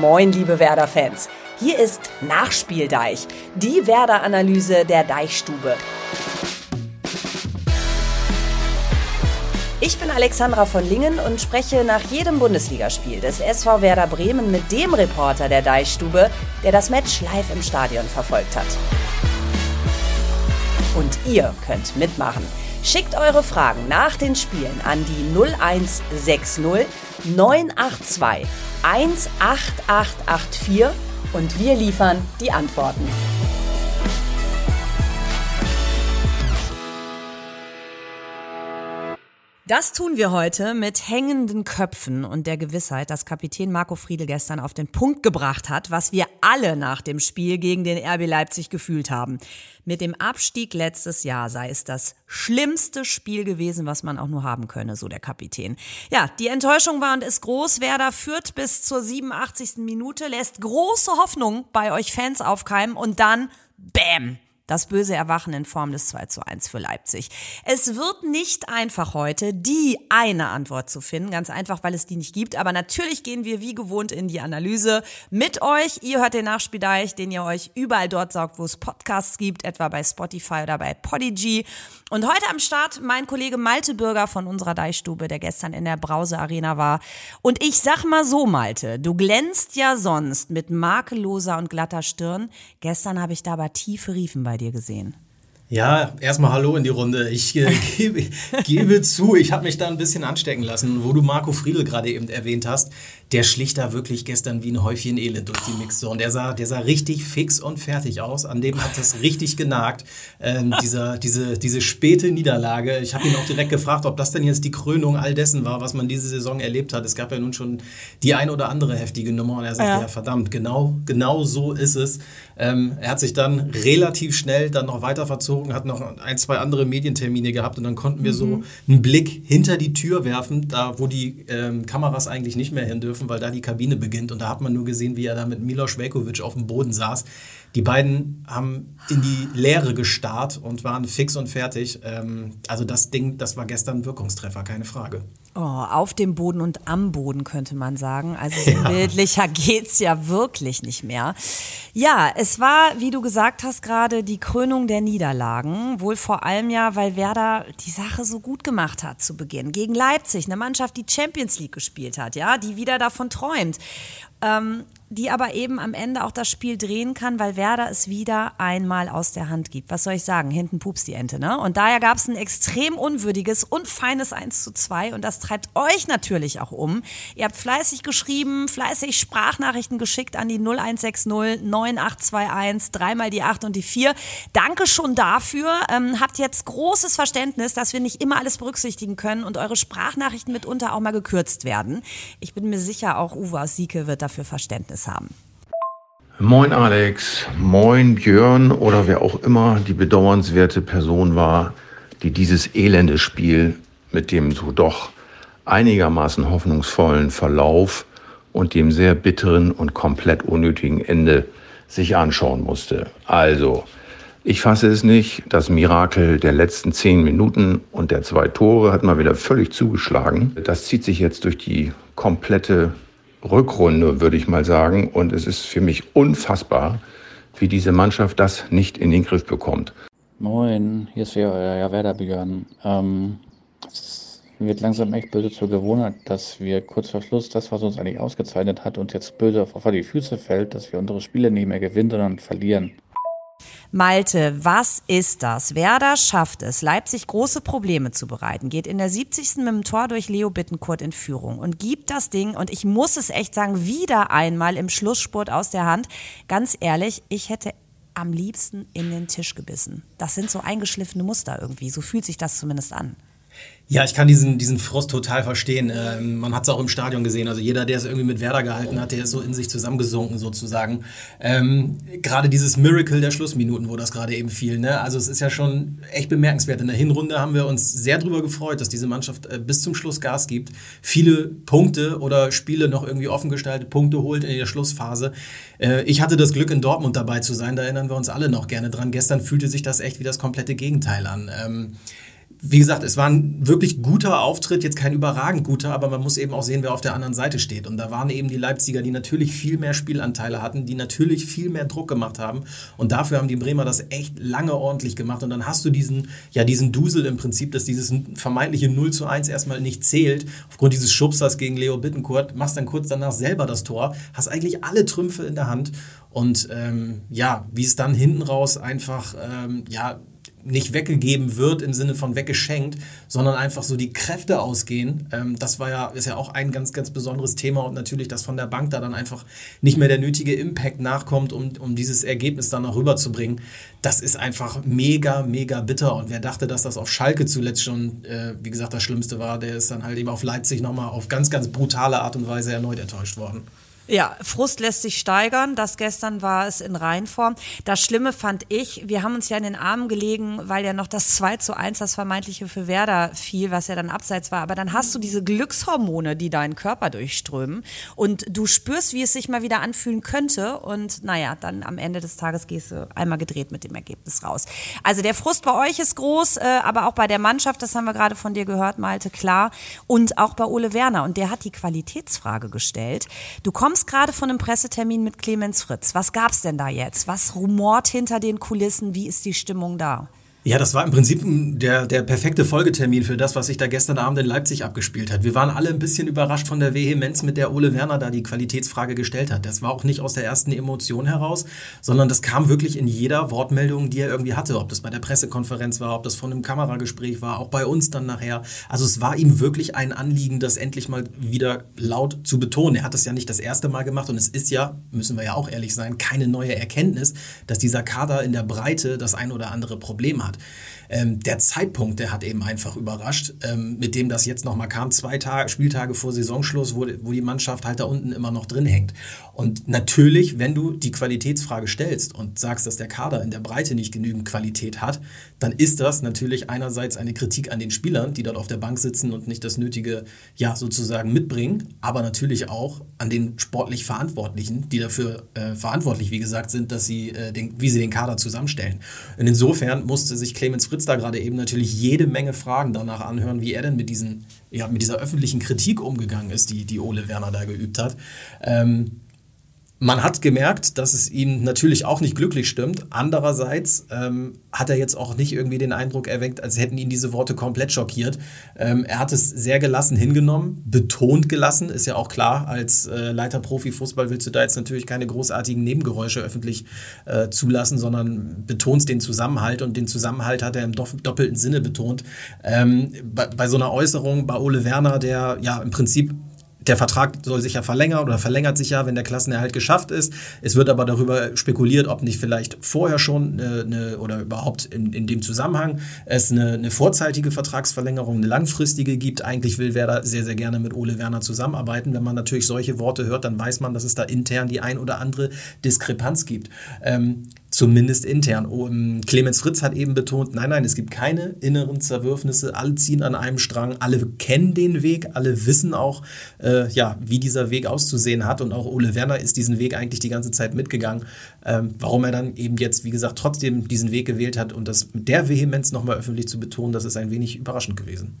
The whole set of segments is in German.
Moin, liebe Werder-Fans. Hier ist Nachspieldeich, die Werder-Analyse der Deichstube. Ich bin Alexandra von Lingen und spreche nach jedem Bundesligaspiel des SV Werder Bremen mit dem Reporter der Deichstube, der das Match live im Stadion verfolgt hat. Und ihr könnt mitmachen. Schickt eure Fragen nach den Spielen an die 0160 982 18884 und wir liefern die Antworten. Das tun wir heute mit hängenden Köpfen und der Gewissheit, dass Kapitän Marco Friedel gestern auf den Punkt gebracht hat, was wir alle nach dem Spiel gegen den RB Leipzig gefühlt haben. Mit dem Abstieg letztes Jahr sei es das schlimmste Spiel gewesen, was man auch nur haben könne, so der Kapitän. Ja, die Enttäuschung war und ist groß. Werder führt bis zur 87. Minute, lässt große Hoffnung bei euch Fans aufkeimen und dann, bäm, das böse Erwachen in Form des 2 zu 1 für Leipzig. Es wird nicht einfach heute, die eine Antwort zu finden. Ganz einfach, weil es die nicht gibt. Aber natürlich gehen wir wie gewohnt in die Analyse mit euch. Ihr hört den Nachspieldeich, den ihr euch überall dort saugt, wo es Podcasts gibt, etwa bei Spotify oder bei Podigy. Und heute am Start mein Kollege Malte Bürger von unserer Deichstube, der gestern in der Brause Arena war. Und ich sag mal so, Malte, du glänzt ja sonst mit makelloser und glatter Stirn. Gestern habe ich da aber tiefe Riefen bei bei dir gesehen? Ja, erstmal Hallo in die Runde. Ich äh, gebe, gebe, zu, ich habe mich da ein bisschen anstecken lassen. Wo du Marco Friedl gerade eben erwähnt hast, der schlich da wirklich gestern wie ein Häufchen Elend durch die Mixzone. Der sah, der sah richtig fix und fertig aus. An dem hat es richtig genagt. Ähm, dieser, diese, diese späte Niederlage. Ich habe ihn auch direkt gefragt, ob das denn jetzt die Krönung all dessen war, was man diese Saison erlebt hat. Es gab ja nun schon die ein oder andere heftige Nummer und er sagte, ja, ja verdammt, genau, genau so ist es. Ähm, er hat sich dann relativ schnell dann noch weiter verzogen, hat noch ein, zwei andere Medientermine gehabt und dann konnten wir mhm. so einen Blick hinter die Tür werfen, da wo die ähm, Kameras eigentlich nicht mehr hin dürfen dürfen, weil da die Kabine beginnt. Und da hat man nur gesehen, wie er da mit Milos Velkovic auf dem Boden saß. Die beiden haben in die Leere gestarrt und waren fix und fertig. Ähm, also das Ding, das war gestern ein Wirkungstreffer, keine Frage. Oh, auf dem Boden und am Boden könnte man sagen. Also so ja. bildlicher geht's ja wirklich nicht mehr. Ja, es war, wie du gesagt hast gerade, die Krönung der Niederlagen. Wohl vor allem ja, weil Werder die Sache so gut gemacht hat zu Beginn. Gegen Leipzig, eine Mannschaft, die Champions League gespielt hat, ja, die wieder davon träumt. Ähm, die aber eben am Ende auch das Spiel drehen kann, weil Werder es wieder einmal aus der Hand gibt. Was soll ich sagen? Hinten pups die Ente, ne? Und daher gab es ein extrem unwürdiges und feines 1 zu 2 und das treibt euch natürlich auch um. Ihr habt fleißig geschrieben, fleißig Sprachnachrichten geschickt an die 0160 9821, dreimal die 8 und die 4. Danke schon dafür. Ähm, habt jetzt großes Verständnis, dass wir nicht immer alles berücksichtigen können und eure Sprachnachrichten mitunter auch mal gekürzt werden. Ich bin mir sicher, auch Uwe Sieke wird dafür Verständnis haben. Moin Alex, moin Björn oder wer auch immer die bedauernswerte Person war, die dieses elende Spiel mit dem so doch einigermaßen hoffnungsvollen Verlauf und dem sehr bitteren und komplett unnötigen Ende sich anschauen musste. Also, ich fasse es nicht. Das Mirakel der letzten zehn Minuten und der zwei Tore hat mal wieder völlig zugeschlagen. Das zieht sich jetzt durch die komplette Rückrunde, würde ich mal sagen. Und es ist für mich unfassbar, wie diese Mannschaft das nicht in den Griff bekommt. Moin, hier ist wieder euer Werder Björn. Ähm, es wird langsam echt böse zur Gewohnheit, dass wir kurz vor Schluss das, was uns eigentlich ausgezeichnet hat, uns jetzt böse auf die Füße fällt, dass wir unsere Spiele nicht mehr gewinnen, sondern verlieren. Malte, was ist das? Werder schafft es, Leipzig große Probleme zu bereiten, geht in der 70. mit dem Tor durch Leo Bittenkurt in Führung und gibt das Ding, und ich muss es echt sagen, wieder einmal im Schlussspurt aus der Hand. Ganz ehrlich, ich hätte am liebsten in den Tisch gebissen. Das sind so eingeschliffene Muster irgendwie, so fühlt sich das zumindest an. Ja, ich kann diesen, diesen Frust total verstehen. Ähm, man hat es auch im Stadion gesehen. Also jeder, der es irgendwie mit Werder gehalten hat, der ist so in sich zusammengesunken sozusagen. Ähm, gerade dieses Miracle der Schlussminuten, wo das gerade eben fiel. Ne? Also es ist ja schon echt bemerkenswert. In der Hinrunde haben wir uns sehr darüber gefreut, dass diese Mannschaft äh, bis zum Schluss Gas gibt, viele Punkte oder Spiele noch irgendwie offen gestaltet, Punkte holt in der Schlussphase. Äh, ich hatte das Glück, in Dortmund dabei zu sein. Da erinnern wir uns alle noch gerne dran. Gestern fühlte sich das echt wie das komplette Gegenteil an. Ähm, wie gesagt, es war ein wirklich guter Auftritt, jetzt kein überragend guter, aber man muss eben auch sehen, wer auf der anderen Seite steht. Und da waren eben die Leipziger, die natürlich viel mehr Spielanteile hatten, die natürlich viel mehr Druck gemacht haben. Und dafür haben die Bremer das echt lange ordentlich gemacht. Und dann hast du diesen, ja, diesen Dusel im Prinzip, dass dieses vermeintliche 0 zu 1 erstmal nicht zählt, aufgrund dieses Schubsers gegen Leo Bittencourt, machst dann kurz danach selber das Tor, hast eigentlich alle Trümpfe in der Hand. Und ähm, ja, wie es dann hinten raus einfach, ähm, ja, nicht weggegeben wird im Sinne von weggeschenkt, sondern einfach so die Kräfte ausgehen. Ähm, das war ja, ist ja auch ein ganz, ganz besonderes Thema und natürlich, dass von der Bank da dann einfach nicht mehr der nötige Impact nachkommt, um, um dieses Ergebnis dann noch rüberzubringen. Das ist einfach mega, mega bitter. Und wer dachte, dass das auf Schalke zuletzt schon, äh, wie gesagt, das Schlimmste war, der ist dann halt eben auf Leipzig nochmal auf ganz, ganz brutale Art und Weise erneut enttäuscht worden. Ja, Frust lässt sich steigern. Das gestern war es in Reinform. Das Schlimme fand ich, wir haben uns ja in den Armen gelegen, weil ja noch das 2 zu 1, das vermeintliche für Werder fiel, was ja dann abseits war. Aber dann hast du diese Glückshormone, die deinen Körper durchströmen. Und du spürst, wie es sich mal wieder anfühlen könnte. Und naja, dann am Ende des Tages gehst du einmal gedreht mit dem Ergebnis raus. Also der Frust bei euch ist groß, äh, aber auch bei der Mannschaft, das haben wir gerade von dir gehört, Malte, klar. Und auch bei Ole Werner. Und der hat die Qualitätsfrage gestellt. Du kommst kommst gerade von einem Pressetermin mit Clemens Fritz. Was gab's denn da jetzt? Was rumort hinter den Kulissen? Wie ist die Stimmung da? Ja, das war im Prinzip der, der perfekte Folgetermin für das, was sich da gestern Abend in Leipzig abgespielt hat. Wir waren alle ein bisschen überrascht von der Vehemenz, mit der Ole Werner da die Qualitätsfrage gestellt hat. Das war auch nicht aus der ersten Emotion heraus, sondern das kam wirklich in jeder Wortmeldung, die er irgendwie hatte. Ob das bei der Pressekonferenz war, ob das von einem Kameragespräch war, auch bei uns dann nachher. Also es war ihm wirklich ein Anliegen, das endlich mal wieder laut zu betonen. Er hat das ja nicht das erste Mal gemacht und es ist ja, müssen wir ja auch ehrlich sein, keine neue Erkenntnis, dass dieser Kader in der Breite das ein oder andere Problem hat hat. Ähm, der Zeitpunkt, der hat eben einfach überrascht, ähm, mit dem das jetzt nochmal kam, zwei Tage, Spieltage vor Saisonschluss, wo, wo die Mannschaft halt da unten immer noch drin hängt. Und natürlich, wenn du die Qualitätsfrage stellst und sagst, dass der Kader in der Breite nicht genügend Qualität hat, dann ist das natürlich einerseits eine Kritik an den Spielern, die dort auf der Bank sitzen und nicht das Nötige, ja, sozusagen mitbringen, aber natürlich auch an den sportlich Verantwortlichen, die dafür äh, verantwortlich, wie gesagt, sind, dass sie, äh, den, wie sie den Kader zusammenstellen. Und insofern musste sich Clemens Fritz da gerade eben natürlich jede Menge Fragen danach anhören, wie er denn mit, diesen, ja, mit dieser öffentlichen Kritik umgegangen ist, die, die Ole Werner da geübt hat. Ähm, man hat gemerkt, dass es ihn natürlich auch nicht glücklich stimmt. Andererseits ähm, hat er jetzt auch nicht irgendwie den Eindruck erweckt, als hätten ihn diese Worte komplett schockiert. Ähm, er hat es sehr gelassen hingenommen, betont gelassen, ist ja auch klar. Als äh, Leiter Profifußball willst du da jetzt natürlich keine großartigen Nebengeräusche öffentlich äh, zulassen, sondern betonst den Zusammenhalt und den Zusammenhalt hat er im doppelten Sinne betont. Ähm, bei, bei so einer Äußerung bei Ole Werner, der ja im Prinzip der Vertrag soll sich ja verlängern oder verlängert sich ja, wenn der Klassenerhalt geschafft ist. Es wird aber darüber spekuliert, ob nicht vielleicht vorher schon eine, oder überhaupt in, in dem Zusammenhang es eine, eine vorzeitige Vertragsverlängerung, eine langfristige gibt. Eigentlich will Werder sehr, sehr gerne mit Ole Werner zusammenarbeiten. Wenn man natürlich solche Worte hört, dann weiß man, dass es da intern die ein oder andere Diskrepanz gibt. Ähm, zumindest intern. Oh, Clemens Fritz hat eben betont, nein, nein, es gibt keine inneren Zerwürfnisse, alle ziehen an einem Strang, alle kennen den Weg, alle wissen auch, äh, ja, wie dieser Weg auszusehen hat und auch Ole Werner ist diesen Weg eigentlich die ganze Zeit mitgegangen. Ähm, warum er dann eben jetzt, wie gesagt, trotzdem diesen Weg gewählt hat und das mit der Vehemenz nochmal öffentlich zu betonen, das ist ein wenig überraschend gewesen.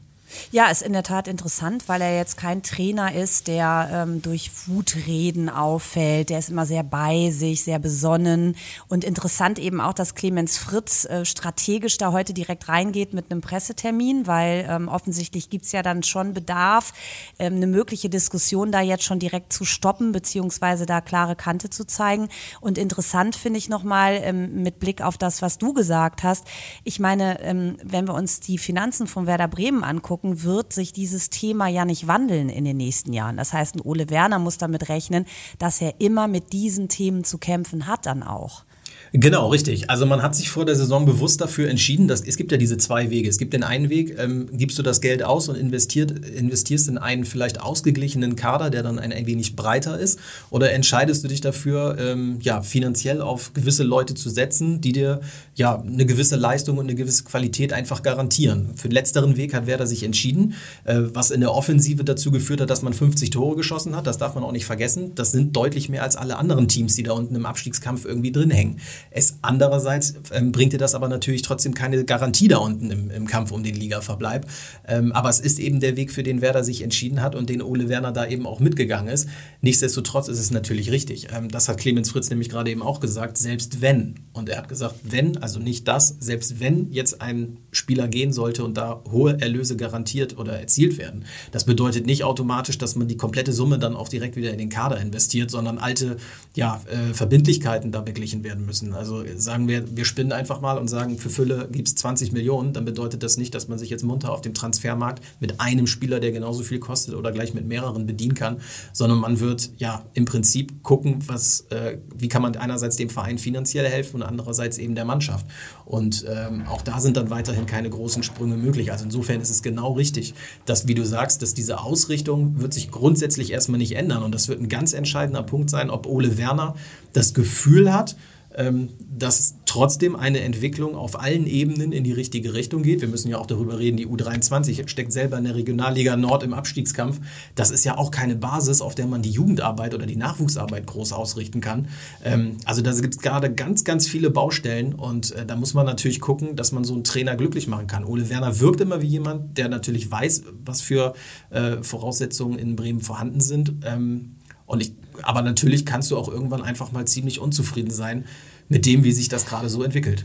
Ja, ist in der Tat interessant, weil er jetzt kein Trainer ist, der ähm, durch Wutreden auffällt. Der ist immer sehr bei sich, sehr besonnen. Und interessant eben auch, dass Clemens Fritz äh, strategisch da heute direkt reingeht mit einem Pressetermin, weil ähm, offensichtlich gibt's ja dann schon Bedarf, ähm, eine mögliche Diskussion da jetzt schon direkt zu stoppen, beziehungsweise da klare Kante zu zeigen. Und interessant finde ich nochmal ähm, mit Blick auf das, was du gesagt hast. Ich meine, ähm, wenn wir uns die Finanzen von Werder Bremen angucken, angucken, wird sich dieses Thema ja nicht wandeln in den nächsten Jahren. Das heißt, ein Ole Werner muss damit rechnen, dass er immer mit diesen Themen zu kämpfen hat dann auch. Genau, richtig. Also man hat sich vor der Saison bewusst dafür entschieden, dass es gibt ja diese zwei Wege. Es gibt den einen Weg, ähm, gibst du das Geld aus und investiert, investierst in einen vielleicht ausgeglichenen Kader, der dann ein, ein wenig breiter ist, oder entscheidest du dich dafür, ähm, ja, finanziell auf gewisse Leute zu setzen, die dir ja eine gewisse Leistung und eine gewisse Qualität einfach garantieren. Für den letzteren Weg hat Werder sich entschieden, äh, was in der Offensive dazu geführt hat, dass man 50 Tore geschossen hat. Das darf man auch nicht vergessen. Das sind deutlich mehr als alle anderen Teams, die da unten im Abstiegskampf irgendwie drin hängen. Es andererseits ähm, bringt dir das aber natürlich trotzdem keine Garantie da unten im, im Kampf um den Ligaverbleib. Ähm, aber es ist eben der Weg, für den Werder sich entschieden hat und den Ole Werner da eben auch mitgegangen ist. Nichtsdestotrotz ist es natürlich richtig. Ähm, das hat Clemens Fritz nämlich gerade eben auch gesagt, selbst wenn, und er hat gesagt, wenn, also nicht das, selbst wenn jetzt ein Spieler gehen sollte und da hohe Erlöse garantiert oder erzielt werden, das bedeutet nicht automatisch, dass man die komplette Summe dann auch direkt wieder in den Kader investiert, sondern alte ja, äh, Verbindlichkeiten da beglichen werden müssen. Also sagen wir, wir spinnen einfach mal und sagen, für Fülle gibt es 20 Millionen, dann bedeutet das nicht, dass man sich jetzt munter auf dem Transfermarkt mit einem Spieler, der genauso viel kostet oder gleich mit mehreren bedienen kann, sondern man wird ja im Prinzip gucken, was, äh, wie kann man einerseits dem Verein finanziell helfen und andererseits eben der Mannschaft. Und ähm, auch da sind dann weiterhin keine großen Sprünge möglich. Also insofern ist es genau richtig, dass, wie du sagst, dass diese Ausrichtung wird sich grundsätzlich erstmal nicht ändern. Und das wird ein ganz entscheidender Punkt sein, ob Ole Werner das Gefühl hat, ähm, dass trotzdem eine Entwicklung auf allen Ebenen in die richtige Richtung geht. Wir müssen ja auch darüber reden, die U23 steckt selber in der Regionalliga Nord im Abstiegskampf. Das ist ja auch keine Basis, auf der man die Jugendarbeit oder die Nachwuchsarbeit groß ausrichten kann. Ähm, also da gibt es gerade ganz, ganz viele Baustellen und äh, da muss man natürlich gucken, dass man so einen Trainer glücklich machen kann. Ole Werner wirkt immer wie jemand, der natürlich weiß, was für äh, Voraussetzungen in Bremen vorhanden sind. Und ich, aber natürlich kannst du auch irgendwann einfach mal ziemlich unzufrieden sein mit dem, wie sich das gerade so entwickelt.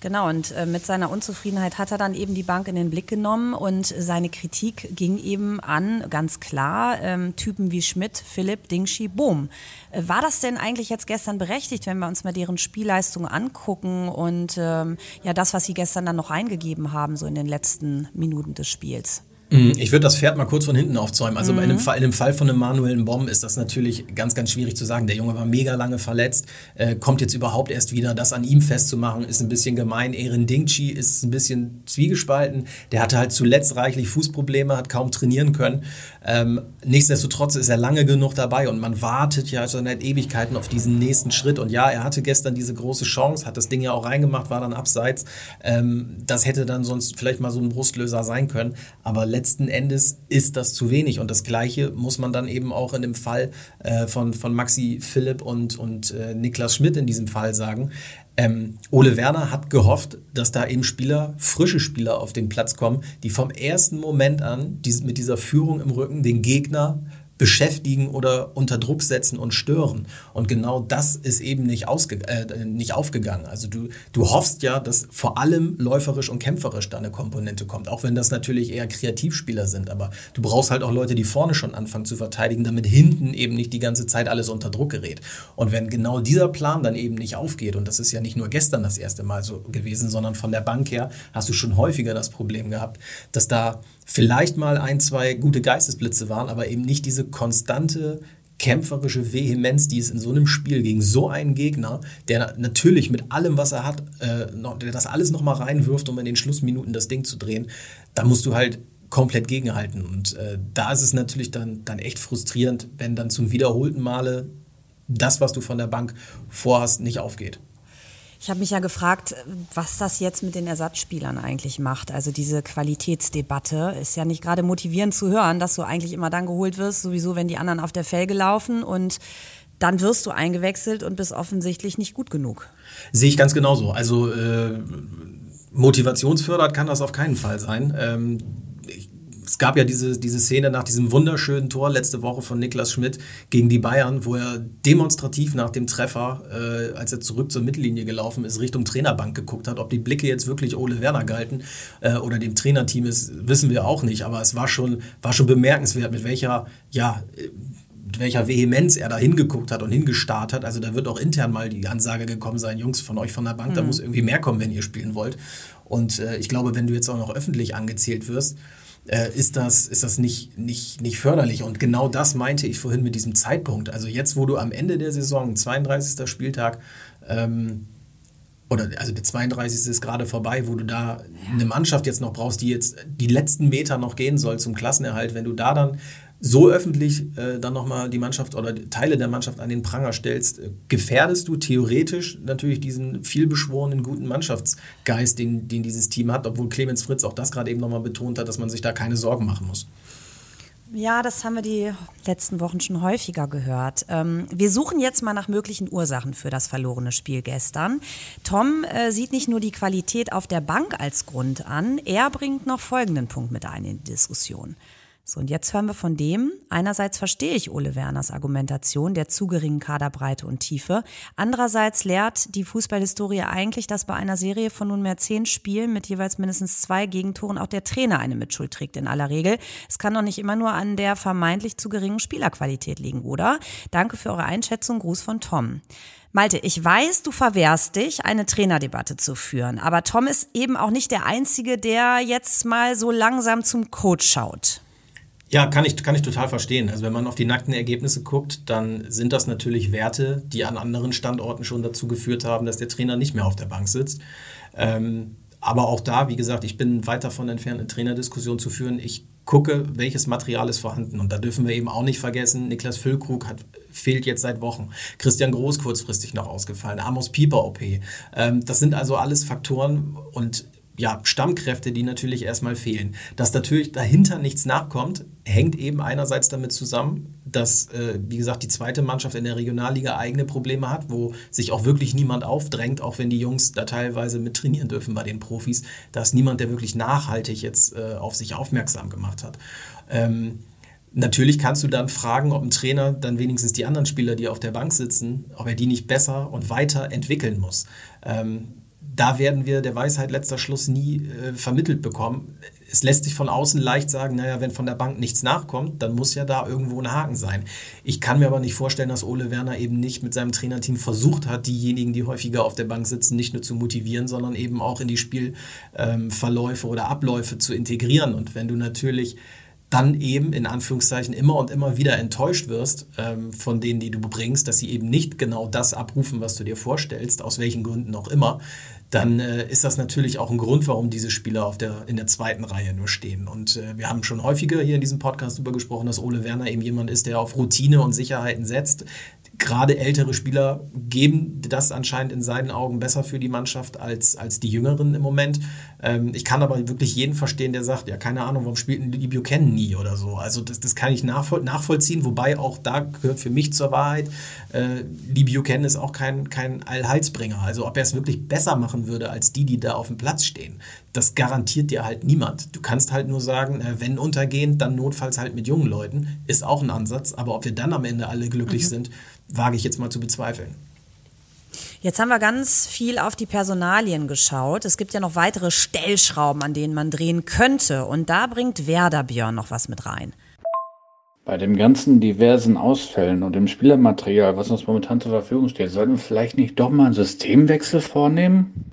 Genau, und äh, mit seiner Unzufriedenheit hat er dann eben die Bank in den Blick genommen und seine Kritik ging eben an, ganz klar, ähm, Typen wie Schmidt, Philipp, Dingschi, Bohm. Äh, war das denn eigentlich jetzt gestern berechtigt, wenn wir uns mal deren Spielleistung angucken und ähm, ja das, was sie gestern dann noch eingegeben haben, so in den letzten Minuten des Spiels? Mhm. Ich würde das Pferd mal kurz von hinten aufzäumen. Also mhm. in, dem Fall, in dem Fall von einem manuellen Bomb ist das natürlich ganz, ganz schwierig zu sagen. Der Junge war mega lange verletzt, äh, kommt jetzt überhaupt erst wieder. Das an ihm festzumachen, ist ein bisschen gemein. Erin Dingchi ist ein bisschen zwiegespalten. Der hatte halt zuletzt reichlich Fußprobleme, hat kaum trainieren können. Ähm, nichtsdestotrotz ist er lange genug dabei und man wartet ja schon seit Ewigkeiten auf diesen nächsten Schritt. Und ja, er hatte gestern diese große Chance, hat das Ding ja auch reingemacht, war dann abseits. Ähm, das hätte dann sonst vielleicht mal so ein Brustlöser sein können. Aber letzten Endes ist das zu wenig. Und das Gleiche muss man dann eben auch in dem Fall äh, von, von Maxi Philipp und, und äh, Niklas Schmidt in diesem Fall sagen. Ähm, Ole Werner hat gehofft, dass da eben Spieler, frische Spieler auf den Platz kommen, die vom ersten Moment an die, mit dieser Führung im Rücken den Gegner beschäftigen oder unter Druck setzen und stören. Und genau das ist eben nicht, ausge äh, nicht aufgegangen. Also du, du hoffst ja, dass vor allem läuferisch und kämpferisch da eine Komponente kommt, auch wenn das natürlich eher Kreativspieler sind. Aber du brauchst halt auch Leute, die vorne schon anfangen zu verteidigen, damit hinten eben nicht die ganze Zeit alles unter Druck gerät. Und wenn genau dieser Plan dann eben nicht aufgeht, und das ist ja nicht nur gestern das erste Mal so gewesen, sondern von der Bank her hast du schon häufiger das Problem gehabt, dass da vielleicht mal ein, zwei gute Geistesblitze waren, aber eben nicht diese konstante kämpferische Vehemenz, die es in so einem Spiel gegen so einen Gegner, der natürlich mit allem, was er hat, äh, der das alles nochmal reinwirft, um in den Schlussminuten das Ding zu drehen, da musst du halt komplett gegenhalten. Und äh, da ist es natürlich dann, dann echt frustrierend, wenn dann zum wiederholten Male das, was du von der Bank vorhast, nicht aufgeht. Ich habe mich ja gefragt, was das jetzt mit den Ersatzspielern eigentlich macht. Also diese Qualitätsdebatte ist ja nicht gerade motivierend zu hören, dass du eigentlich immer dann geholt wirst, sowieso wenn die anderen auf der Felge laufen und dann wirst du eingewechselt und bist offensichtlich nicht gut genug. Sehe ich ganz genauso. Also äh, motivationsfördernd kann das auf keinen Fall sein. Ähm, es gab ja diese, diese Szene nach diesem wunderschönen Tor letzte Woche von Niklas Schmidt gegen die Bayern, wo er demonstrativ nach dem Treffer, äh, als er zurück zur Mittellinie gelaufen ist, Richtung Trainerbank geguckt hat. Ob die Blicke jetzt wirklich Ole Werner galten äh, oder dem Trainerteam ist, wissen wir auch nicht. Aber es war schon, war schon bemerkenswert, mit welcher, ja, mit welcher Vehemenz er da hingeguckt hat und hingestarrt hat. Also da wird auch intern mal die Ansage gekommen sein, Jungs von euch von der Bank, mhm. da muss irgendwie mehr kommen, wenn ihr spielen wollt. Und äh, ich glaube, wenn du jetzt auch noch öffentlich angezählt wirst, äh, ist das, ist das nicht, nicht, nicht förderlich. Und genau das meinte ich vorhin mit diesem Zeitpunkt. Also jetzt, wo du am Ende der Saison, 32. Spieltag, ähm, oder also der 32. ist gerade vorbei, wo du da eine Mannschaft jetzt noch brauchst, die jetzt die letzten Meter noch gehen soll zum Klassenerhalt, wenn du da dann so öffentlich äh, dann nochmal die Mannschaft oder Teile der Mannschaft an den Pranger stellst, äh, gefährdest du theoretisch natürlich diesen vielbeschworenen guten Mannschaftsgeist, den, den dieses Team hat, obwohl Clemens Fritz auch das gerade eben nochmal betont hat, dass man sich da keine Sorgen machen muss. Ja, das haben wir die letzten Wochen schon häufiger gehört. Ähm, wir suchen jetzt mal nach möglichen Ursachen für das verlorene Spiel gestern. Tom äh, sieht nicht nur die Qualität auf der Bank als Grund an, er bringt noch folgenden Punkt mit ein in die Diskussion. So, und jetzt hören wir von dem. Einerseits verstehe ich Ole Werners Argumentation der zu geringen Kaderbreite und Tiefe. Andererseits lehrt die Fußballhistorie eigentlich, dass bei einer Serie von nunmehr zehn Spielen mit jeweils mindestens zwei Gegentoren auch der Trainer eine Mitschuld trägt in aller Regel. Es kann doch nicht immer nur an der vermeintlich zu geringen Spielerqualität liegen, oder? Danke für eure Einschätzung. Gruß von Tom. Malte, ich weiß, du verwehrst dich, eine Trainerdebatte zu führen, aber Tom ist eben auch nicht der Einzige, der jetzt mal so langsam zum Coach schaut. Ja, kann ich, kann ich total verstehen. Also wenn man auf die nackten Ergebnisse guckt, dann sind das natürlich Werte, die an anderen Standorten schon dazu geführt haben, dass der Trainer nicht mehr auf der Bank sitzt. Ähm, aber auch da, wie gesagt, ich bin weit davon entfernt, eine Trainerdiskussion zu führen. Ich gucke, welches Material ist vorhanden. Und da dürfen wir eben auch nicht vergessen, Niklas Füllkrug hat, fehlt jetzt seit Wochen. Christian Groß kurzfristig noch ausgefallen. Amos Pieper OP. Ähm, das sind also alles Faktoren und ja, Stammkräfte, die natürlich erstmal fehlen. Dass natürlich dahinter nichts nachkommt, hängt eben einerseits damit zusammen, dass, äh, wie gesagt, die zweite Mannschaft in der Regionalliga eigene Probleme hat, wo sich auch wirklich niemand aufdrängt, auch wenn die Jungs da teilweise mit trainieren dürfen bei den Profis. Da ist niemand, der wirklich nachhaltig jetzt äh, auf sich aufmerksam gemacht hat. Ähm, Natürlich kannst du dann fragen, ob ein Trainer dann wenigstens die anderen Spieler, die auf der Bank sitzen, ob er die nicht besser und weiter entwickeln muss. Ähm, da werden wir der Weisheit letzter Schluss nie äh, vermittelt bekommen. Es lässt sich von außen leicht sagen, naja, wenn von der Bank nichts nachkommt, dann muss ja da irgendwo ein Haken sein. Ich kann mir aber nicht vorstellen, dass Ole Werner eben nicht mit seinem Trainerteam versucht hat, diejenigen, die häufiger auf der Bank sitzen, nicht nur zu motivieren, sondern eben auch in die Spielverläufe ähm, oder Abläufe zu integrieren. Und wenn du natürlich dann eben in Anführungszeichen immer und immer wieder enttäuscht wirst ähm, von denen, die du bringst, dass sie eben nicht genau das abrufen, was du dir vorstellst, aus welchen Gründen auch immer, dann äh, ist das natürlich auch ein Grund, warum diese Spieler auf der, in der zweiten Reihe nur stehen. Und äh, wir haben schon häufiger hier in diesem Podcast darüber gesprochen, dass Ole Werner eben jemand ist, der auf Routine und Sicherheiten setzt, gerade ältere Spieler geben das anscheinend in seinen Augen besser für die Mannschaft als, als die Jüngeren im Moment. Ähm, ich kann aber wirklich jeden verstehen, der sagt, ja, keine Ahnung, warum spielt ein Lee Buchanan nie oder so. Also das, das kann ich nachvoll nachvollziehen, wobei auch da gehört für mich zur Wahrheit, äh, Lee Buchanan ist auch kein, kein Allheilsbringer. Also ob er es wirklich besser machen würde als die, die da auf dem Platz stehen, das garantiert dir halt niemand. Du kannst halt nur sagen, äh, wenn untergehen, dann notfalls halt mit jungen Leuten, ist auch ein Ansatz. Aber ob wir dann am Ende alle glücklich mhm. sind, wage ich jetzt mal zu bezweifeln. Jetzt haben wir ganz viel auf die Personalien geschaut. Es gibt ja noch weitere Stellschrauben, an denen man drehen könnte. Und da bringt Werder Björn noch was mit rein. Bei den ganzen diversen Ausfällen und dem Spielermaterial, was uns momentan zur Verfügung steht, sollten wir vielleicht nicht doch mal einen Systemwechsel vornehmen?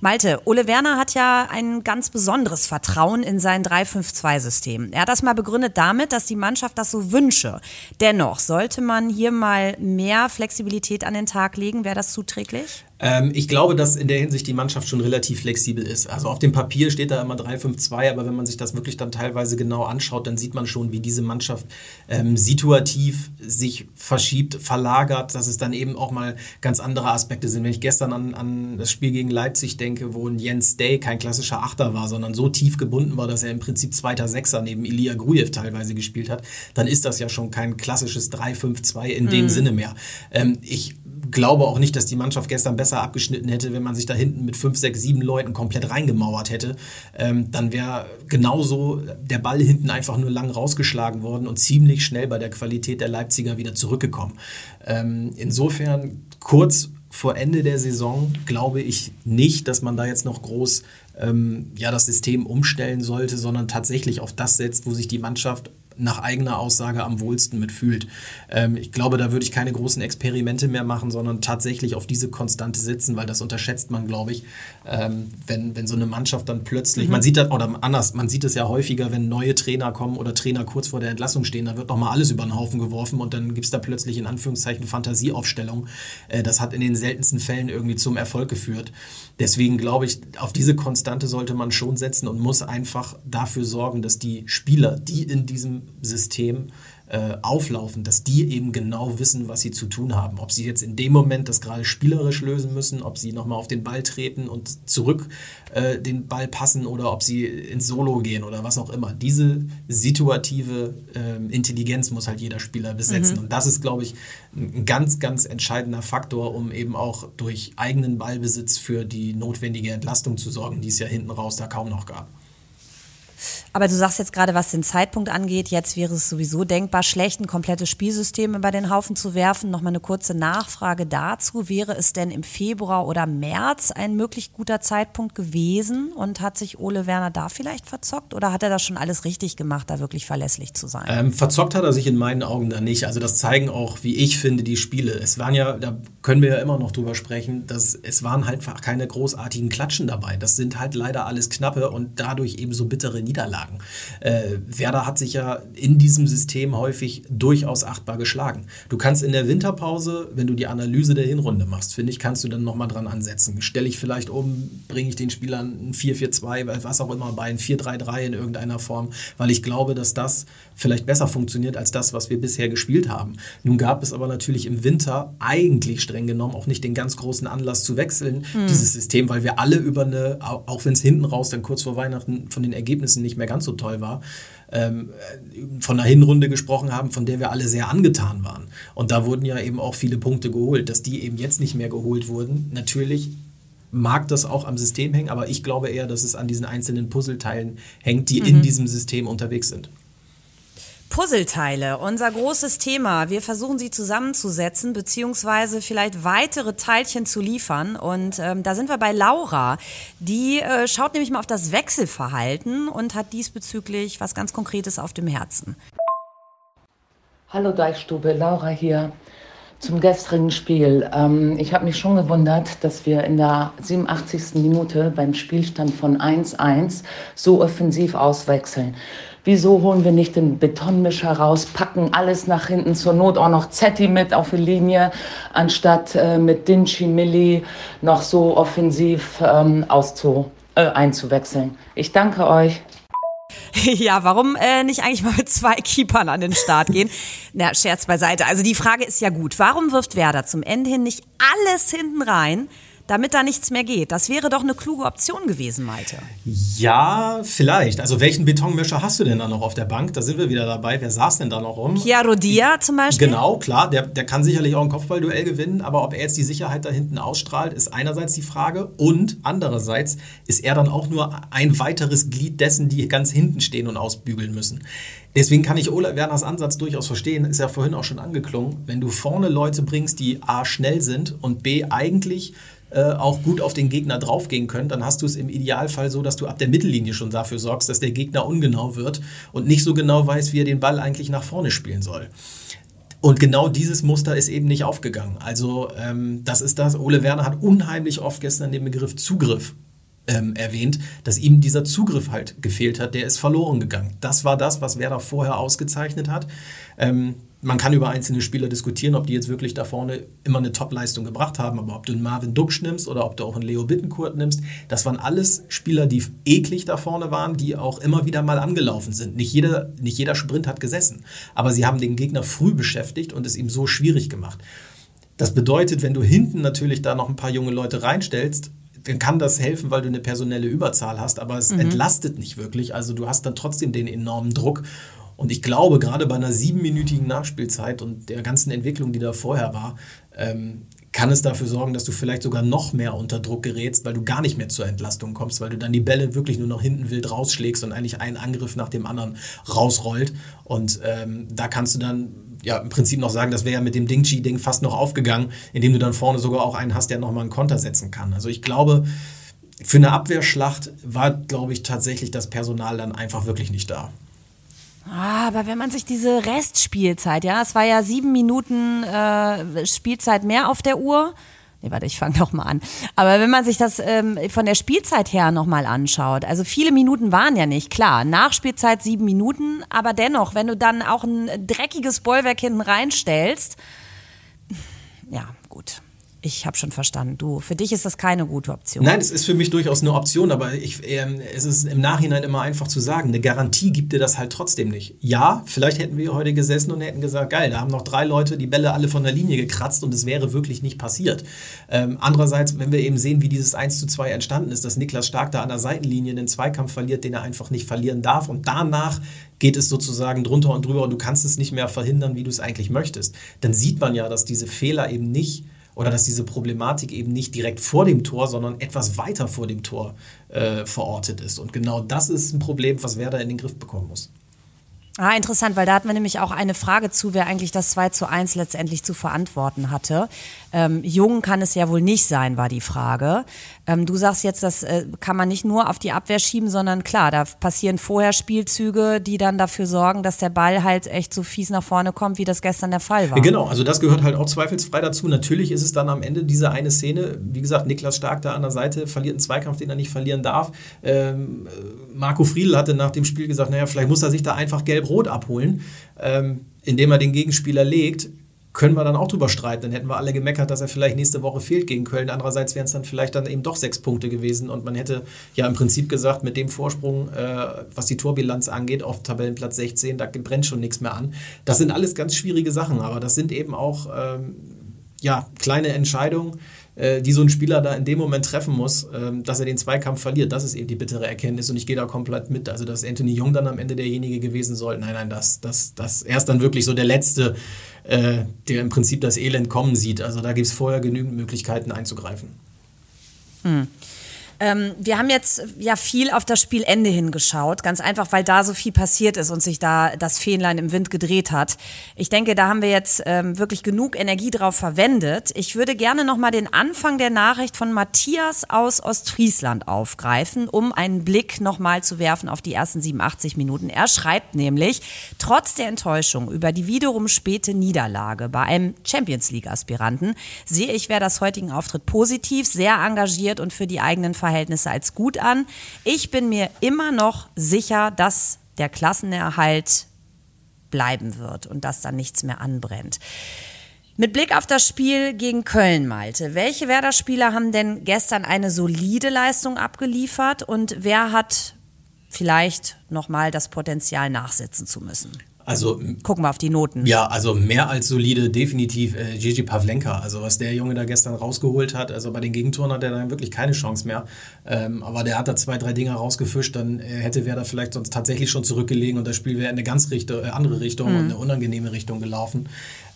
Malte, Ole Werner hat ja ein ganz besonderes Vertrauen in sein 3-5-2-System. Er hat das mal begründet damit, dass die Mannschaft das so wünsche. Dennoch, sollte man hier mal mehr Flexibilität an den Tag legen, wäre das zuträglich? Ähm, ich glaube, dass in der Hinsicht die Mannschaft schon relativ flexibel ist. Also auf dem Papier steht da immer 3-5-2, aber wenn man sich das wirklich dann teilweise genau anschaut, dann sieht man schon, wie diese Mannschaft ähm, situativ sich verschiebt, verlagert, dass es dann eben auch mal ganz andere Aspekte sind. Wenn ich gestern an, an das Spiel gegen Leipzig denke, wo ein Jens Day kein klassischer Achter war, sondern so tief gebunden war, dass er im Prinzip zweiter Sechser neben Ilya Grujew teilweise gespielt hat, dann ist das ja schon kein klassisches 3-5-2 in dem mhm. Sinne mehr. Ähm, ich glaube auch nicht, dass die Mannschaft gestern besser abgeschnitten hätte, wenn man sich da hinten mit fünf, sechs, sieben Leuten komplett reingemauert hätte. Ähm, dann wäre genauso der Ball hinten einfach nur lang rausgeschlagen worden und ziemlich schnell bei der Qualität der Leipziger wieder zurückgekommen. Ähm, insofern kurz vor Ende der Saison glaube ich nicht, dass man da jetzt noch groß ähm, ja, das System umstellen sollte, sondern tatsächlich auf das setzt, wo sich die Mannschaft nach eigener Aussage am wohlsten mitfühlt. Ähm, ich glaube, da würde ich keine großen Experimente mehr machen, sondern tatsächlich auf diese Konstante sitzen, weil das unterschätzt man, glaube ich, ähm, wenn, wenn so eine Mannschaft dann plötzlich, mhm. man sieht das, oder anders, man sieht es ja häufiger, wenn neue Trainer kommen oder Trainer kurz vor der Entlassung stehen, da wird nochmal alles über den Haufen geworfen und dann gibt es da plötzlich in Anführungszeichen Fantasieaufstellung. Äh, das hat in den seltensten Fällen irgendwie zum Erfolg geführt. Deswegen glaube ich, auf diese Konstante sollte man schon setzen und muss einfach dafür sorgen, dass die Spieler, die in diesem System äh, auflaufen, dass die eben genau wissen, was sie zu tun haben. Ob sie jetzt in dem Moment das gerade spielerisch lösen müssen, ob sie nochmal auf den Ball treten und zurück äh, den Ball passen oder ob sie ins Solo gehen oder was auch immer. Diese situative äh, Intelligenz muss halt jeder Spieler besetzen. Mhm. Und das ist, glaube ich, ein ganz, ganz entscheidender Faktor, um eben auch durch eigenen Ballbesitz für die notwendige Entlastung zu sorgen, die es ja hinten raus da kaum noch gab. Aber du sagst jetzt gerade, was den Zeitpunkt angeht, jetzt wäre es sowieso denkbar schlecht, ein komplettes Spielsystem über den Haufen zu werfen. Nochmal eine kurze Nachfrage dazu. Wäre es denn im Februar oder März ein möglich guter Zeitpunkt gewesen und hat sich Ole Werner da vielleicht verzockt oder hat er das schon alles richtig gemacht, da wirklich verlässlich zu sein? Ähm, verzockt hat er sich in meinen Augen da nicht. Also das zeigen auch, wie ich finde, die Spiele. Es waren ja, da können wir ja immer noch drüber sprechen, dass es waren halt keine großartigen Klatschen dabei. Das sind halt leider alles knappe und dadurch eben so bittere Niederlagen. Niederlagen. Äh, Werder hat sich ja in diesem System häufig durchaus achtbar geschlagen. Du kannst in der Winterpause, wenn du die Analyse der Hinrunde machst, finde ich, kannst du dann nochmal dran ansetzen. Stelle ich vielleicht um, bringe ich den Spielern ein 4-4-2, was auch immer bei, ein 4-3-3 in irgendeiner Form, weil ich glaube, dass das vielleicht besser funktioniert als das, was wir bisher gespielt haben. Nun gab es aber natürlich im Winter eigentlich streng genommen auch nicht den ganz großen Anlass zu wechseln, mhm. dieses System, weil wir alle über eine, auch wenn es hinten raus dann kurz vor Weihnachten von den Ergebnissen nicht mehr ganz so toll war, ähm, von einer Hinrunde gesprochen haben, von der wir alle sehr angetan waren. Und da wurden ja eben auch viele Punkte geholt. Dass die eben jetzt nicht mehr geholt wurden, natürlich mag das auch am System hängen, aber ich glaube eher, dass es an diesen einzelnen Puzzleteilen hängt, die mhm. in diesem System unterwegs sind. Puzzleteile, unser großes Thema. Wir versuchen sie zusammenzusetzen, beziehungsweise vielleicht weitere Teilchen zu liefern. Und ähm, da sind wir bei Laura. Die äh, schaut nämlich mal auf das Wechselverhalten und hat diesbezüglich was ganz Konkretes auf dem Herzen. Hallo Deichstube, Laura hier. Zum gestrigen Spiel. Ähm, ich habe mich schon gewundert, dass wir in der 87. Minute beim Spielstand von 1-1 so offensiv auswechseln. Wieso holen wir nicht den Betonmischer raus, packen alles nach hinten, zur Not auch noch Zetti mit auf die Linie, anstatt äh, mit Dinci Milli noch so offensiv ähm, auszu, äh, einzuwechseln. Ich danke euch. Ja, warum äh, nicht eigentlich mal mit zwei Keepern an den Start gehen? Na, Scherz beiseite. Also die Frage ist ja gut. Warum wirft Werder zum Ende hin nicht alles hinten rein? Damit da nichts mehr geht. Das wäre doch eine kluge Option gewesen, Malte. Ja, vielleicht. Also welchen Betonmischer hast du denn da noch auf der Bank? Da sind wir wieder dabei. Wer saß denn da noch rum? Chiaro Dia zum Beispiel? Genau, klar. Der, der kann sicherlich auch ein Kopfballduell gewinnen. Aber ob er jetzt die Sicherheit da hinten ausstrahlt, ist einerseits die Frage. Und andererseits ist er dann auch nur ein weiteres Glied dessen, die ganz hinten stehen und ausbügeln müssen. Deswegen kann ich Ola Werners Ansatz durchaus verstehen, ist ja vorhin auch schon angeklungen. Wenn du vorne Leute bringst, die A schnell sind und B eigentlich äh, auch gut auf den Gegner draufgehen können, dann hast du es im Idealfall so, dass du ab der Mittellinie schon dafür sorgst, dass der Gegner ungenau wird und nicht so genau weiß, wie er den Ball eigentlich nach vorne spielen soll. Und genau dieses Muster ist eben nicht aufgegangen. Also ähm, das ist das. Ole Werner hat unheimlich oft gestern den Begriff Zugriff ähm, erwähnt, dass ihm dieser Zugriff halt gefehlt hat. Der ist verloren gegangen. Das war das, was Werder vorher ausgezeichnet hat. Ähm, man kann über einzelne Spieler diskutieren, ob die jetzt wirklich da vorne immer eine Top-Leistung gebracht haben, aber ob du einen Marvin Duksch nimmst oder ob du auch einen Leo Bittenkurt nimmst, das waren alles Spieler, die eklig da vorne waren, die auch immer wieder mal angelaufen sind. Nicht jeder, nicht jeder Sprint hat gesessen, aber sie haben den Gegner früh beschäftigt und es ihm so schwierig gemacht. Das bedeutet, wenn du hinten natürlich da noch ein paar junge Leute reinstellst, dann kann das helfen, weil du eine personelle Überzahl hast, aber es mhm. entlastet nicht wirklich. Also du hast dann trotzdem den enormen Druck und ich glaube, gerade bei einer siebenminütigen Nachspielzeit und der ganzen Entwicklung, die da vorher war, ähm, kann es dafür sorgen, dass du vielleicht sogar noch mehr unter Druck gerätst, weil du gar nicht mehr zur Entlastung kommst, weil du dann die Bälle wirklich nur noch hinten wild rausschlägst und eigentlich ein Angriff nach dem anderen rausrollt. Und ähm, da kannst du dann ja im Prinzip noch sagen, das wäre ja mit dem Ding-Chi-Ding fast noch aufgegangen, indem du dann vorne sogar auch einen hast, der nochmal einen Konter setzen kann. Also ich glaube, für eine Abwehrschlacht war, glaube ich, tatsächlich das Personal dann einfach wirklich nicht da. Ah, aber wenn man sich diese Restspielzeit, ja, es war ja sieben Minuten äh, Spielzeit mehr auf der Uhr. Nee, warte, ich fange noch mal an. Aber wenn man sich das ähm, von der Spielzeit her noch mal anschaut, also viele Minuten waren ja nicht, klar, Nachspielzeit sieben Minuten, aber dennoch, wenn du dann auch ein dreckiges Bollwerk hinten reinstellst, ja, gut. Ich habe schon verstanden. Du, für dich ist das keine gute Option. Nein, es ist für mich durchaus eine Option, aber ich, äh, es ist im Nachhinein immer einfach zu sagen. Eine Garantie gibt dir das halt trotzdem nicht. Ja, vielleicht hätten wir heute gesessen und hätten gesagt, geil, da haben noch drei Leute die Bälle alle von der Linie gekratzt und es wäre wirklich nicht passiert. Ähm, andererseits, wenn wir eben sehen, wie dieses 1 zu 2 entstanden ist, dass Niklas Stark da an der Seitenlinie einen Zweikampf verliert, den er einfach nicht verlieren darf und danach geht es sozusagen drunter und drüber und du kannst es nicht mehr verhindern, wie du es eigentlich möchtest. Dann sieht man ja, dass diese Fehler eben nicht oder dass diese Problematik eben nicht direkt vor dem Tor, sondern etwas weiter vor dem Tor äh, verortet ist. Und genau das ist ein Problem, was Werder in den Griff bekommen muss. Ah, interessant, weil da hatten wir nämlich auch eine Frage zu, wer eigentlich das 2 zu 1 letztendlich zu verantworten hatte. Ähm, jung kann es ja wohl nicht sein, war die Frage. Ähm, du sagst jetzt, das äh, kann man nicht nur auf die Abwehr schieben, sondern klar, da passieren vorher Spielzüge, die dann dafür sorgen, dass der Ball halt echt so fies nach vorne kommt, wie das gestern der Fall war. Genau, also das gehört halt auch zweifelsfrei dazu. Natürlich ist es dann am Ende diese eine Szene, wie gesagt, Niklas Stark da an der Seite verliert einen Zweikampf, den er nicht verlieren darf. Ähm, Marco Friedl hatte nach dem Spiel gesagt, naja, vielleicht muss er sich da einfach gelb-rot abholen, ähm, indem er den Gegenspieler legt können wir dann auch drüber streiten. Dann hätten wir alle gemeckert, dass er vielleicht nächste Woche fehlt gegen Köln. Andererseits wären es dann vielleicht dann eben doch sechs Punkte gewesen und man hätte ja im Prinzip gesagt, mit dem Vorsprung, äh, was die Torbilanz angeht, auf Tabellenplatz 16, da brennt schon nichts mehr an. Das sind alles ganz schwierige Sachen, aber das sind eben auch ähm, ja, kleine Entscheidungen äh, die so ein Spieler da in dem Moment treffen muss, ähm, dass er den Zweikampf verliert. Das ist eben die bittere Erkenntnis und ich gehe da komplett mit. Also, dass Anthony Jung dann am Ende derjenige gewesen soll, nein, nein, das, das, das, er ist dann wirklich so der Letzte, äh, der im Prinzip das Elend kommen sieht. Also, da gibt es vorher genügend Möglichkeiten einzugreifen. Hm. Ähm, wir haben jetzt ja viel auf das Spielende hingeschaut, ganz einfach, weil da so viel passiert ist und sich da das Fähnlein im Wind gedreht hat. Ich denke, da haben wir jetzt ähm, wirklich genug Energie drauf verwendet. Ich würde gerne noch mal den Anfang der Nachricht von Matthias aus Ostfriesland aufgreifen, um einen Blick noch mal zu werfen auf die ersten 87 Minuten. Er schreibt nämlich, trotz der Enttäuschung über die wiederum späte Niederlage bei einem Champions League Aspiranten sehe ich wer das heutigen Auftritt positiv, sehr engagiert und für die eigenen Verhältnisse Verhältnisse als gut an. Ich bin mir immer noch sicher, dass der Klassenerhalt bleiben wird und dass da nichts mehr anbrennt. Mit Blick auf das Spiel gegen Köln, Malte, welche Werder-Spieler haben denn gestern eine solide Leistung abgeliefert und wer hat vielleicht nochmal das Potenzial nachsetzen zu müssen? Also gucken wir auf die Noten. Ja, also mehr als solide, definitiv äh, Gigi Pavlenka. Also was der Junge da gestern rausgeholt hat, also bei den Gegentoren hat er dann wirklich keine Chance mehr. Ähm, aber der hat da zwei, drei Dinger rausgefischt, dann äh, hätte Werder vielleicht sonst tatsächlich schon zurückgelegen und das Spiel wäre in eine ganz Richtung, äh, andere Richtung mhm. und eine unangenehme Richtung gelaufen.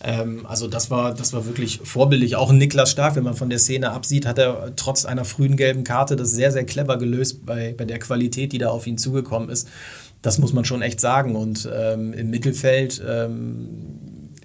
Ähm, also das war, das war wirklich vorbildlich. Auch Niklas Stark, wenn man von der Szene absieht, hat er trotz einer frühen gelben Karte das sehr, sehr clever gelöst bei, bei der Qualität, die da auf ihn zugekommen ist. Das muss man schon echt sagen. Und ähm, im Mittelfeld ähm,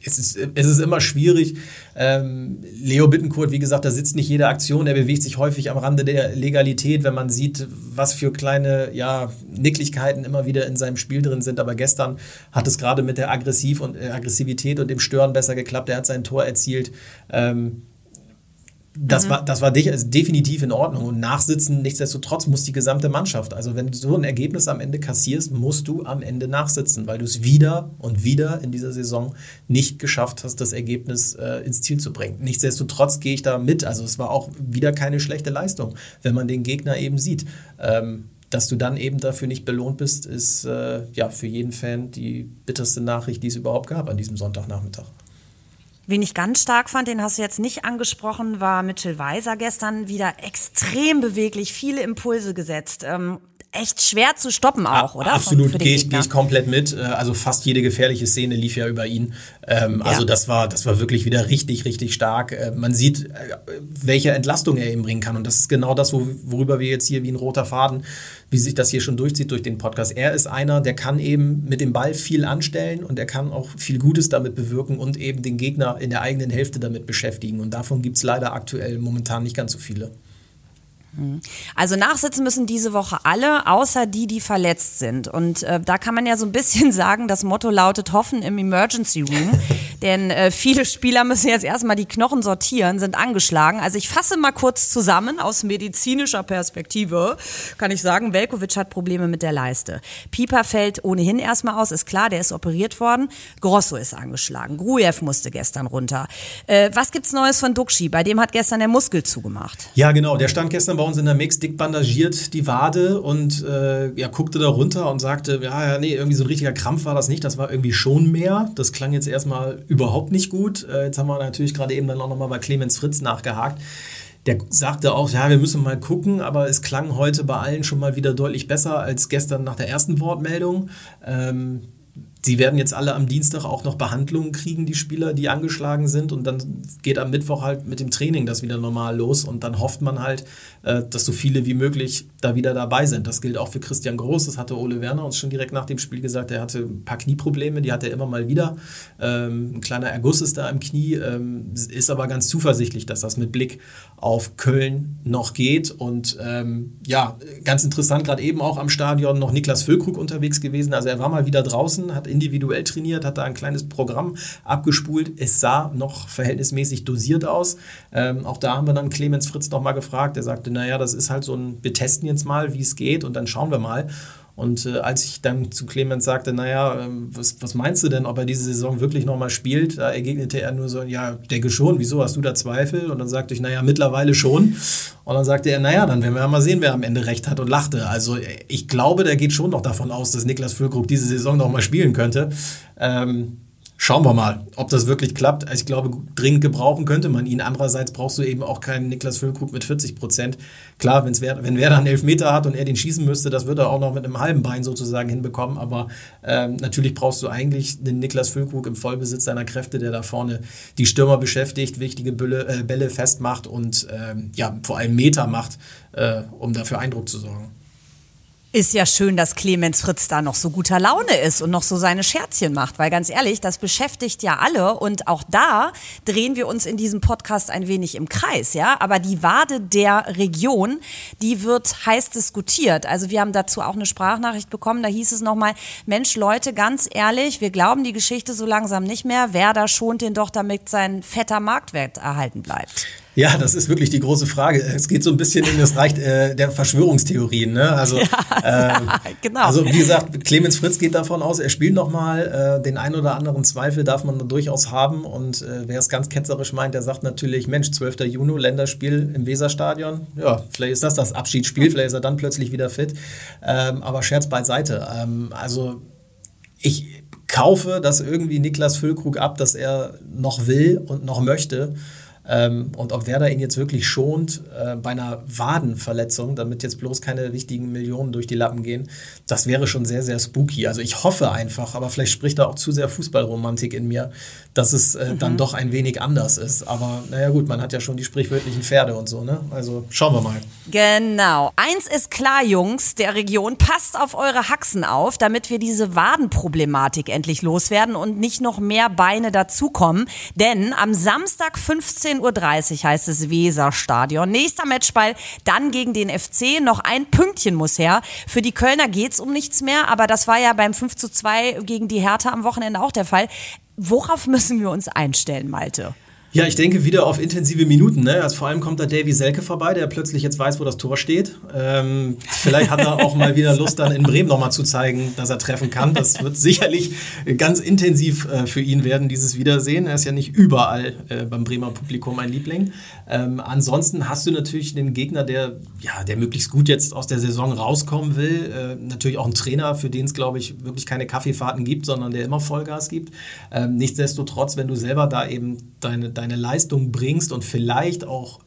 es ist, es ist immer schwierig. Ähm, Leo Bittenkurt, wie gesagt, da sitzt nicht jede Aktion, er bewegt sich häufig am Rande der Legalität, wenn man sieht, was für kleine ja, Nicklichkeiten immer wieder in seinem Spiel drin sind. Aber gestern hat es gerade mit der Aggressiv und, äh, Aggressivität und dem Stören besser geklappt. Er hat sein Tor erzielt. Ähm, das, mhm. war, das war also definitiv in Ordnung. Und nachsitzen, nichtsdestotrotz, muss die gesamte Mannschaft. Also, wenn du so ein Ergebnis am Ende kassierst, musst du am Ende nachsitzen, weil du es wieder und wieder in dieser Saison nicht geschafft hast, das Ergebnis äh, ins Ziel zu bringen. Nichtsdestotrotz gehe ich da mit. Also, es war auch wieder keine schlechte Leistung, wenn man den Gegner eben sieht. Ähm, dass du dann eben dafür nicht belohnt bist, ist äh, ja für jeden Fan die bitterste Nachricht, die es überhaupt gab an diesem Sonntagnachmittag. Wen ich ganz stark fand, den hast du jetzt nicht angesprochen, war Mitchell Weiser gestern wieder extrem beweglich, viele Impulse gesetzt. Ähm, echt schwer zu stoppen auch, oder? Absolut, gehe ich, geh ich komplett mit. Äh, also fast jede gefährliche Szene lief ja über ihn. Ähm, ja. Also das war, das war wirklich wieder richtig, richtig stark. Äh, man sieht, äh, welche Entlastung er eben bringen kann. Und das ist genau das, worüber wir jetzt hier wie ein roter Faden, wie sich das hier schon durchzieht durch den Podcast. Er ist einer, der kann eben mit dem Ball viel anstellen und er kann auch viel Gutes damit bewirken und eben den Gegner in der eigenen Hälfte damit beschäftigen. Und davon gibt es leider aktuell momentan nicht ganz so viele. Also nachsitzen müssen diese Woche alle, außer die, die verletzt sind. Und äh, da kann man ja so ein bisschen sagen, das Motto lautet Hoffen im Emergency Room. Denn äh, viele Spieler müssen jetzt erstmal die Knochen sortieren, sind angeschlagen. Also ich fasse mal kurz zusammen aus medizinischer Perspektive. Kann ich sagen, Velkovic hat Probleme mit der Leiste. Pieper fällt ohnehin erstmal aus, ist klar, der ist operiert worden. Grosso ist angeschlagen. Grujew musste gestern runter. Äh, was gibt's Neues von Duxi? Bei dem hat gestern der Muskel zugemacht. Ja, genau. Der stand gestern bei uns in der Mix dick bandagiert, die Wade und äh, ja, guckte da runter und sagte, ja, ja, nee, irgendwie so ein richtiger Krampf war das nicht. Das war irgendwie schon mehr. Das klang jetzt erstmal überhaupt nicht gut. Äh, jetzt haben wir natürlich gerade eben dann auch nochmal bei Clemens Fritz nachgehakt. Der sagte auch, ja, wir müssen mal gucken, aber es klang heute bei allen schon mal wieder deutlich besser als gestern nach der ersten Wortmeldung. Ähm, Sie werden jetzt alle am Dienstag auch noch Behandlungen kriegen, die Spieler, die angeschlagen sind. Und dann geht am Mittwoch halt mit dem Training das wieder normal los. Und dann hofft man halt, äh, dass so viele wie möglich da wieder dabei sind. Das gilt auch für Christian Groß. Das hatte Ole Werner uns schon direkt nach dem Spiel gesagt. Er hatte ein paar Knieprobleme, die hat er immer mal wieder. Ähm, ein kleiner Erguss ist da im Knie, ähm, ist aber ganz zuversichtlich, dass das mit Blick auf Köln noch geht. Und ähm, ja, ganz interessant, gerade eben auch am Stadion noch Niklas Füllkrug unterwegs gewesen. Also er war mal wieder draußen, hat individuell trainiert, hat da ein kleines Programm abgespult. Es sah noch verhältnismäßig dosiert aus. Ähm, auch da haben wir dann Clemens Fritz noch mal gefragt. Er sagte, naja, das ist halt so ein, wir testen jetzt mal, wie es geht und dann schauen wir mal. Und äh, als ich dann zu Clemens sagte, naja, ähm, was, was meinst du denn, ob er diese Saison wirklich nochmal spielt, da ergegnete er nur so, ja, denke schon, wieso hast du da Zweifel? Und dann sagte ich, naja, mittlerweile schon. Und dann sagte er, naja, dann werden wir mal sehen, wer am Ende recht hat und lachte. Also ich glaube, der geht schon noch davon aus, dass Niklas Füllkrug diese Saison nochmal spielen könnte. Ähm, Schauen wir mal, ob das wirklich klappt. Also ich glaube, dringend gebrauchen könnte man ihn. Andererseits brauchst du eben auch keinen Niklas Füllkrug mit 40 Prozent. Klar, wenn's wer, wenn Werder einen Elfmeter hat und er den schießen müsste, das wird er auch noch mit einem halben Bein sozusagen hinbekommen. Aber ähm, natürlich brauchst du eigentlich den Niklas Füllkrug im Vollbesitz seiner Kräfte, der da vorne die Stürmer beschäftigt, wichtige Bälle, äh, Bälle festmacht und ähm, ja, vor allem Meter macht, äh, um dafür Eindruck zu sorgen. Ist ja schön, dass Clemens Fritz da noch so guter Laune ist und noch so seine Scherzchen macht, weil ganz ehrlich, das beschäftigt ja alle und auch da drehen wir uns in diesem Podcast ein wenig im Kreis, ja. Aber die Wade der Region, die wird heiß diskutiert. Also wir haben dazu auch eine Sprachnachricht bekommen, da hieß es nochmal, Mensch, Leute, ganz ehrlich, wir glauben die Geschichte so langsam nicht mehr. Wer da schont den doch, damit sein fetter Marktwert erhalten bleibt. Ja, das ist wirklich die große Frage. Es geht so ein bisschen in das Reich äh, der Verschwörungstheorien. Ne? Also, ja, äh, ja, genau. also wie gesagt, Clemens Fritz geht davon aus, er spielt nochmal. Äh, den ein oder anderen Zweifel darf man durchaus haben. Und äh, wer es ganz ketzerisch meint, der sagt natürlich, Mensch, 12. Juni, Länderspiel im Weserstadion. Ja, vielleicht ist das das Abschiedsspiel, vielleicht ist er dann plötzlich wieder fit. Ähm, aber Scherz beiseite. Ähm, also ich kaufe das irgendwie Niklas Füllkrug ab, dass er noch will und noch möchte. Ähm, und ob Werder ihn jetzt wirklich schont äh, bei einer Wadenverletzung, damit jetzt bloß keine wichtigen Millionen durch die Lappen gehen, das wäre schon sehr, sehr spooky. Also ich hoffe einfach, aber vielleicht spricht da auch zu sehr Fußballromantik in mir, dass es äh, mhm. dann doch ein wenig anders ist. Aber naja gut, man hat ja schon die sprichwörtlichen Pferde und so, ne? Also schauen wir mal. Genau. Eins ist klar, Jungs, der Region, passt auf eure Haxen auf, damit wir diese Wadenproblematik endlich loswerden und nicht noch mehr Beine dazukommen. Denn am Samstag 15 18.30 Uhr heißt es Weserstadion. Nächster Matchball dann gegen den FC. Noch ein Pünktchen muss her. Für die Kölner geht's um nichts mehr, aber das war ja beim 5 zu 2 gegen die Hertha am Wochenende auch der Fall. Worauf müssen wir uns einstellen, Malte? Ja, ich denke wieder auf intensive Minuten. Ne? Also vor allem kommt da Davy Selke vorbei, der plötzlich jetzt weiß, wo das Tor steht. Ähm, vielleicht hat er auch mal wieder Lust, dann in Bremen nochmal zu zeigen, dass er treffen kann. Das wird sicherlich ganz intensiv äh, für ihn werden, dieses Wiedersehen. Er ist ja nicht überall äh, beim Bremer Publikum ein Liebling. Ähm, ansonsten hast du natürlich den Gegner, der, ja, der möglichst gut jetzt aus der Saison rauskommen will. Äh, natürlich auch einen Trainer, für den es, glaube ich, wirklich keine Kaffeefahrten gibt, sondern der immer Vollgas gibt. Ähm, nichtsdestotrotz, wenn du selber da eben deine, deine deine Leistung bringst und vielleicht auch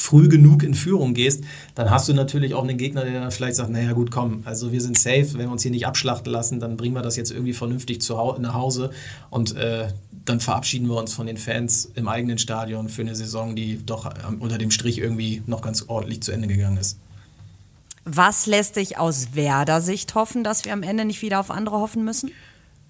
früh genug in Führung gehst, dann hast du natürlich auch einen Gegner, der dann vielleicht sagt, naja gut, komm, also wir sind safe, wenn wir uns hier nicht abschlachten lassen, dann bringen wir das jetzt irgendwie vernünftig zu hau nach Hause und äh, dann verabschieden wir uns von den Fans im eigenen Stadion für eine Saison, die doch äh, unter dem Strich irgendwie noch ganz ordentlich zu Ende gegangen ist. Was lässt dich aus Werder-Sicht hoffen, dass wir am Ende nicht wieder auf andere hoffen müssen?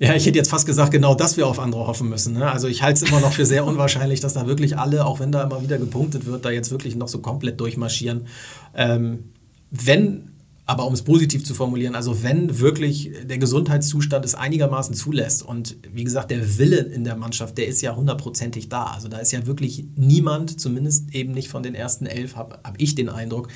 Ja, ich hätte jetzt fast gesagt, genau dass wir auf andere hoffen müssen. Ne? Also ich halte es immer noch für sehr unwahrscheinlich, dass da wirklich alle, auch wenn da immer wieder gepunktet wird, da jetzt wirklich noch so komplett durchmarschieren. Ähm, wenn, aber um es positiv zu formulieren, also wenn wirklich der Gesundheitszustand es einigermaßen zulässt und wie gesagt, der Wille in der Mannschaft, der ist ja hundertprozentig da. Also da ist ja wirklich niemand, zumindest eben nicht von den ersten elf, habe hab ich den Eindruck,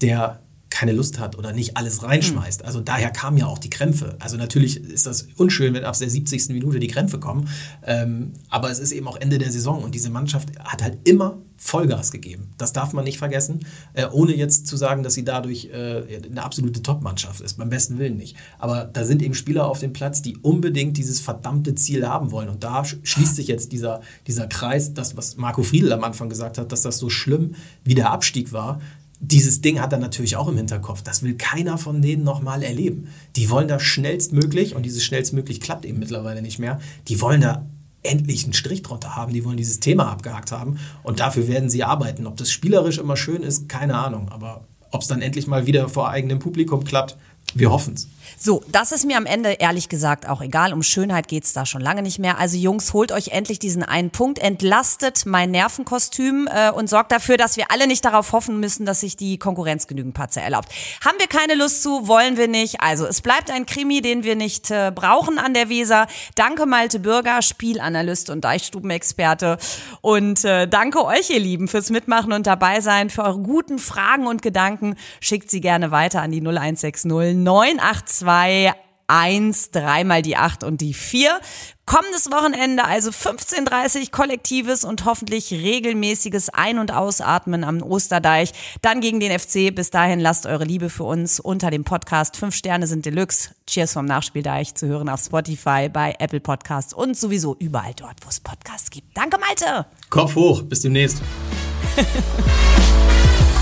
der keine Lust hat oder nicht alles reinschmeißt. Hm. Also daher kamen ja auch die Krämpfe. Also natürlich ist das unschön, wenn ab der 70. Minute die Krämpfe kommen. Ähm, aber es ist eben auch Ende der Saison und diese Mannschaft hat halt immer Vollgas gegeben. Das darf man nicht vergessen, äh, ohne jetzt zu sagen, dass sie dadurch äh, eine absolute Top-Mannschaft ist. Beim besten Willen nicht. Aber da sind eben Spieler auf dem Platz, die unbedingt dieses verdammte Ziel haben wollen. Und da schließt sich jetzt dieser, dieser Kreis, das, was Marco Friedl am Anfang gesagt hat, dass das so schlimm wie der Abstieg war dieses Ding hat er natürlich auch im Hinterkopf. Das will keiner von denen nochmal erleben. Die wollen da schnellstmöglich, und dieses schnellstmöglich klappt eben mittlerweile nicht mehr, die wollen da endlich einen Strich drunter haben, die wollen dieses Thema abgehakt haben und dafür werden sie arbeiten. Ob das spielerisch immer schön ist, keine Ahnung, aber ob es dann endlich mal wieder vor eigenem Publikum klappt, wir hoffen es. So, das ist mir am Ende ehrlich gesagt auch egal. Um Schönheit geht's da schon lange nicht mehr. Also Jungs, holt euch endlich diesen einen Punkt, entlastet mein Nervenkostüm äh, und sorgt dafür, dass wir alle nicht darauf hoffen müssen, dass sich die Konkurrenz genügend Patzer erlaubt. Haben wir keine Lust zu, wollen wir nicht. Also es bleibt ein Krimi, den wir nicht äh, brauchen an der Weser. Danke Malte Bürger, Spielanalyst und Deichstubenexperte. Und äh, danke euch, ihr Lieben, fürs Mitmachen und dabei sein, für eure guten Fragen und Gedanken. Schickt sie gerne weiter an die 0160 982 1, dreimal die 8 und die 4. Kommendes Wochenende also 15.30 kollektives und hoffentlich regelmäßiges Ein- und Ausatmen am Osterdeich. Dann gegen den FC. Bis dahin lasst eure Liebe für uns unter dem Podcast. Fünf Sterne sind Deluxe. Cheers vom Nachspieldeich zu hören auf Spotify, bei Apple Podcasts und sowieso überall dort, wo es Podcasts gibt. Danke, Malte. Kopf hoch. Bis demnächst.